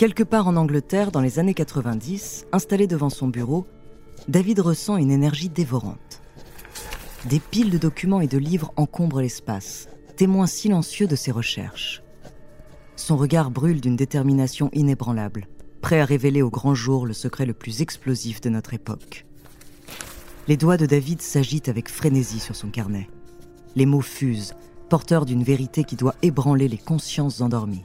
Quelque part en Angleterre, dans les années 90, installé devant son bureau, David ressent une énergie dévorante. Des piles de documents et de livres encombrent l'espace, témoin silencieux de ses recherches. Son regard brûle d'une détermination inébranlable, prêt à révéler au grand jour le secret le plus explosif de notre époque. Les doigts de David s'agitent avec frénésie sur son carnet. Les mots fusent, porteurs d'une vérité qui doit ébranler les consciences endormies.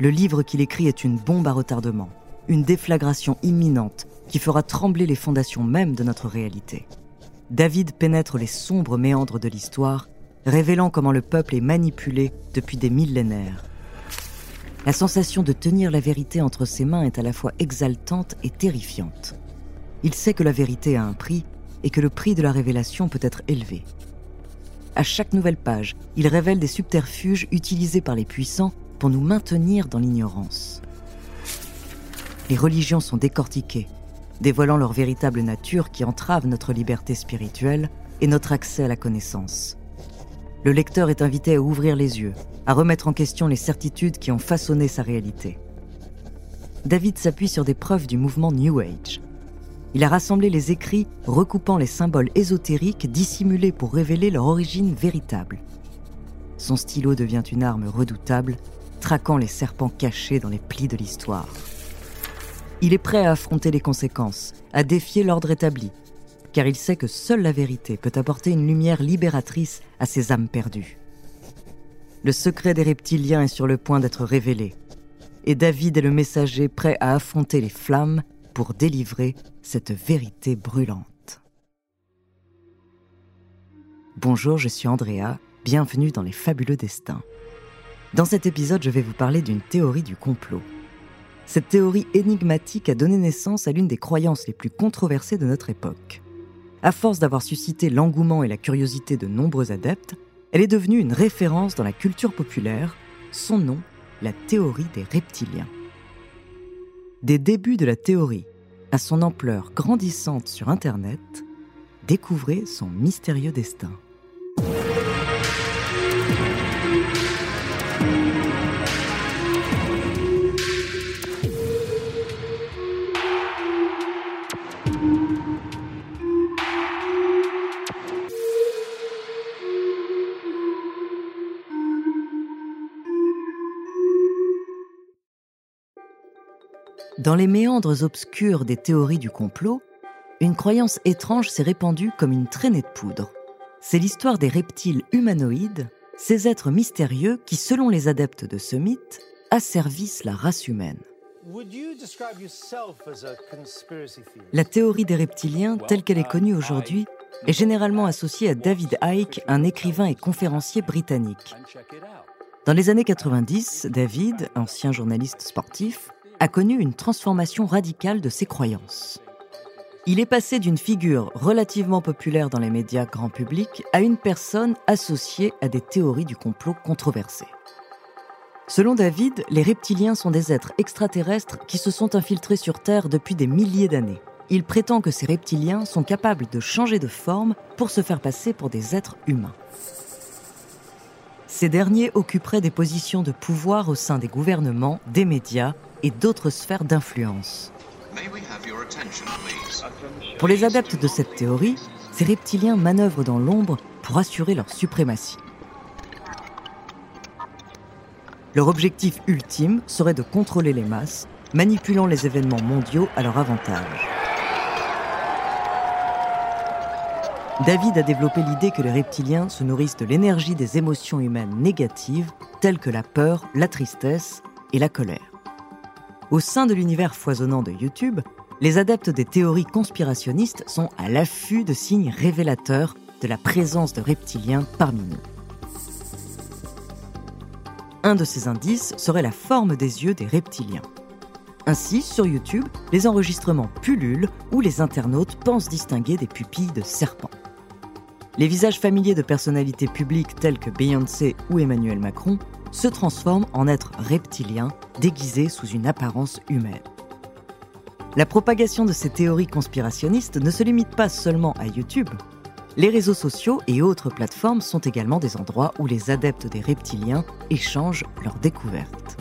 Le livre qu'il écrit est une bombe à retardement, une déflagration imminente qui fera trembler les fondations mêmes de notre réalité. David pénètre les sombres méandres de l'histoire, révélant comment le peuple est manipulé depuis des millénaires. La sensation de tenir la vérité entre ses mains est à la fois exaltante et terrifiante. Il sait que la vérité a un prix et que le prix de la révélation peut être élevé. À chaque nouvelle page, il révèle des subterfuges utilisés par les puissants pour nous maintenir dans l'ignorance. Les religions sont décortiquées, dévoilant leur véritable nature qui entrave notre liberté spirituelle et notre accès à la connaissance. Le lecteur est invité à ouvrir les yeux, à remettre en question les certitudes qui ont façonné sa réalité. David s'appuie sur des preuves du mouvement New Age. Il a rassemblé les écrits recoupant les symboles ésotériques dissimulés pour révéler leur origine véritable. Son stylo devient une arme redoutable traquant les serpents cachés dans les plis de l'histoire. Il est prêt à affronter les conséquences, à défier l'ordre établi, car il sait que seule la vérité peut apporter une lumière libératrice à ces âmes perdues. Le secret des reptiliens est sur le point d'être révélé, et David est le messager prêt à affronter les flammes pour délivrer cette vérité brûlante. Bonjour, je suis Andrea, bienvenue dans les fabuleux destins. Dans cet épisode, je vais vous parler d'une théorie du complot. Cette théorie énigmatique a donné naissance à l'une des croyances les plus controversées de notre époque. À force d'avoir suscité l'engouement et la curiosité de nombreux adeptes, elle est devenue une référence dans la culture populaire, son nom, la théorie des reptiliens. Des débuts de la théorie à son ampleur grandissante sur Internet, découvrez son mystérieux destin. Dans les méandres obscurs des théories du complot, une croyance étrange s'est répandue comme une traînée de poudre. C'est l'histoire des reptiles humanoïdes, ces êtres mystérieux qui, selon les adeptes de ce mythe, asservissent la race humaine. La théorie des reptiliens, telle qu'elle est connue aujourd'hui, est généralement associée à David Icke, un écrivain et conférencier britannique. Dans les années 90, David, ancien journaliste sportif, a connu une transformation radicale de ses croyances. Il est passé d'une figure relativement populaire dans les médias grand public à une personne associée à des théories du complot controversées. Selon David, les reptiliens sont des êtres extraterrestres qui se sont infiltrés sur Terre depuis des milliers d'années. Il prétend que ces reptiliens sont capables de changer de forme pour se faire passer pour des êtres humains. Ces derniers occuperaient des positions de pouvoir au sein des gouvernements, des médias et d'autres sphères d'influence. Pour les adeptes de cette théorie, ces reptiliens manœuvrent dans l'ombre pour assurer leur suprématie. Leur objectif ultime serait de contrôler les masses, manipulant les événements mondiaux à leur avantage. David a développé l'idée que les reptiliens se nourrissent de l'énergie des émotions humaines négatives, telles que la peur, la tristesse et la colère. Au sein de l'univers foisonnant de YouTube, les adeptes des théories conspirationnistes sont à l'affût de signes révélateurs de la présence de reptiliens parmi nous. Un de ces indices serait la forme des yeux des reptiliens. Ainsi, sur YouTube, les enregistrements pullulent où les internautes pensent distinguer des pupilles de serpents. Les visages familiers de personnalités publiques telles que Beyoncé ou Emmanuel Macron se transforme en êtres reptiliens déguisés sous une apparence humaine. La propagation de ces théories conspirationnistes ne se limite pas seulement à YouTube. Les réseaux sociaux et autres plateformes sont également des endroits où les adeptes des reptiliens échangent leurs découvertes.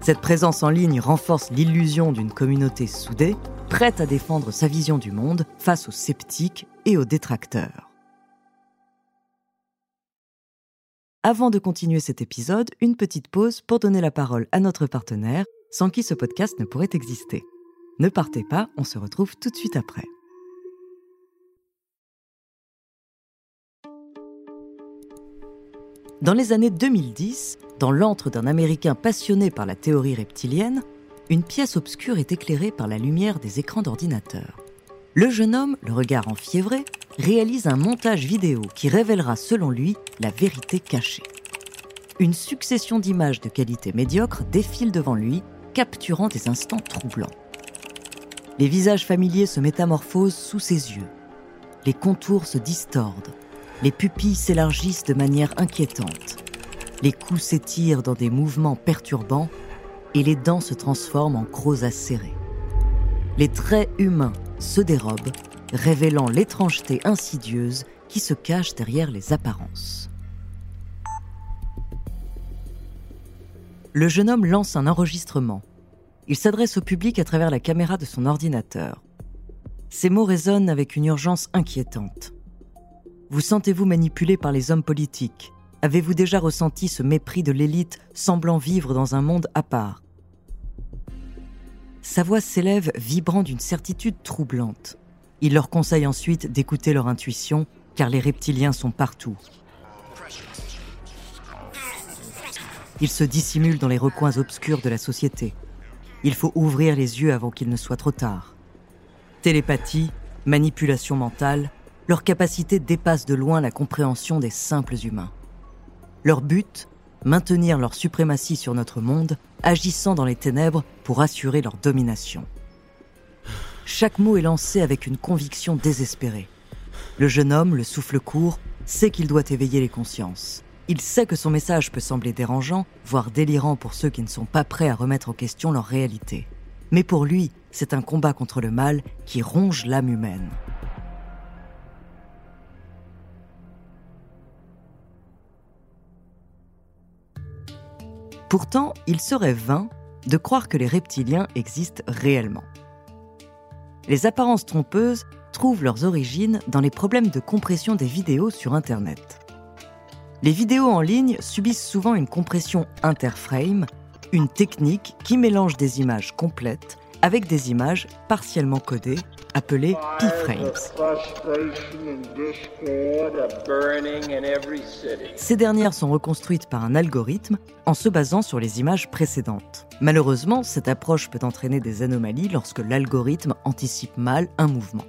Cette présence en ligne renforce l'illusion d'une communauté soudée, prête à défendre sa vision du monde face aux sceptiques et aux détracteurs. Avant de continuer cet épisode, une petite pause pour donner la parole à notre partenaire, sans qui ce podcast ne pourrait exister. Ne partez pas, on se retrouve tout de suite après. Dans les années 2010, dans l'antre d'un Américain passionné par la théorie reptilienne, une pièce obscure est éclairée par la lumière des écrans d'ordinateur. Le jeune homme, le regard enfiévré, réalise un montage vidéo qui révélera selon lui la vérité cachée. Une succession d'images de qualité médiocre défile devant lui, capturant des instants troublants. Les visages familiers se métamorphosent sous ses yeux. Les contours se distordent. Les pupilles s'élargissent de manière inquiétante. Les coups s'étirent dans des mouvements perturbants et les dents se transforment en crocs acérés. Les traits humains se dérobe, révélant l'étrangeté insidieuse qui se cache derrière les apparences. Le jeune homme lance un enregistrement. Il s'adresse au public à travers la caméra de son ordinateur. Ses mots résonnent avec une urgence inquiétante. Vous sentez-vous manipulé par les hommes politiques? Avez-vous déjà ressenti ce mépris de l'élite semblant vivre dans un monde à part? Sa voix s'élève vibrant d'une certitude troublante. Il leur conseille ensuite d'écouter leur intuition, car les reptiliens sont partout. Ils se dissimulent dans les recoins obscurs de la société. Il faut ouvrir les yeux avant qu'il ne soit trop tard. Télépathie, manipulation mentale, leur capacité dépasse de loin la compréhension des simples humains. Leur but maintenir leur suprématie sur notre monde, agissant dans les ténèbres pour assurer leur domination. Chaque mot est lancé avec une conviction désespérée. Le jeune homme, le souffle court, sait qu'il doit éveiller les consciences. Il sait que son message peut sembler dérangeant, voire délirant pour ceux qui ne sont pas prêts à remettre en question leur réalité. Mais pour lui, c'est un combat contre le mal qui ronge l'âme humaine. Pourtant, il serait vain de croire que les reptiliens existent réellement. Les apparences trompeuses trouvent leurs origines dans les problèmes de compression des vidéos sur Internet. Les vidéos en ligne subissent souvent une compression interframe, une technique qui mélange des images complètes avec des images partiellement codées appelées p-frames. Ces dernières sont reconstruites par un algorithme en se basant sur les images précédentes. Malheureusement, cette approche peut entraîner des anomalies lorsque l'algorithme anticipe mal un mouvement.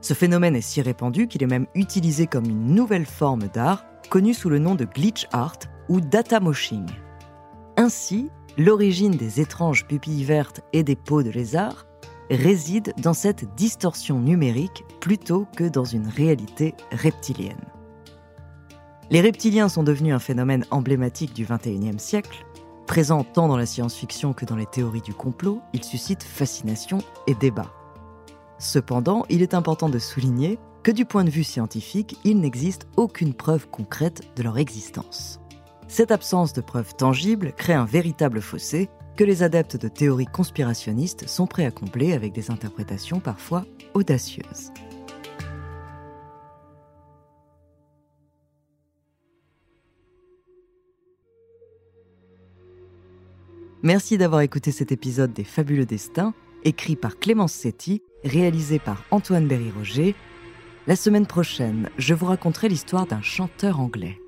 Ce phénomène est si répandu qu'il est même utilisé comme une nouvelle forme d'art connue sous le nom de glitch art ou data moshing. Ainsi, l'origine des étranges pupilles vertes et des peaux de lézard réside dans cette distorsion numérique plutôt que dans une réalité reptilienne. Les reptiliens sont devenus un phénomène emblématique du XXIe siècle. Présent tant dans la science-fiction que dans les théories du complot, ils suscitent fascination et débat. Cependant, il est important de souligner que du point de vue scientifique, il n'existe aucune preuve concrète de leur existence. Cette absence de preuves tangibles crée un véritable fossé que les adeptes de théories conspirationnistes sont prêts à combler avec des interprétations parfois audacieuses. Merci d'avoir écouté cet épisode des Fabuleux Destins, écrit par Clémence Setti, réalisé par Antoine Berry-Roger. La semaine prochaine, je vous raconterai l'histoire d'un chanteur anglais.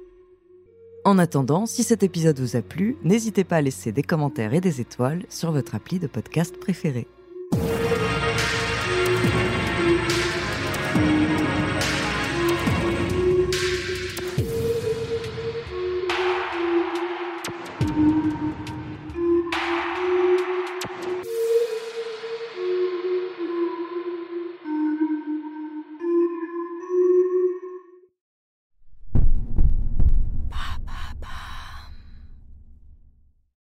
En attendant, si cet épisode vous a plu, n'hésitez pas à laisser des commentaires et des étoiles sur votre appli de podcast préféré.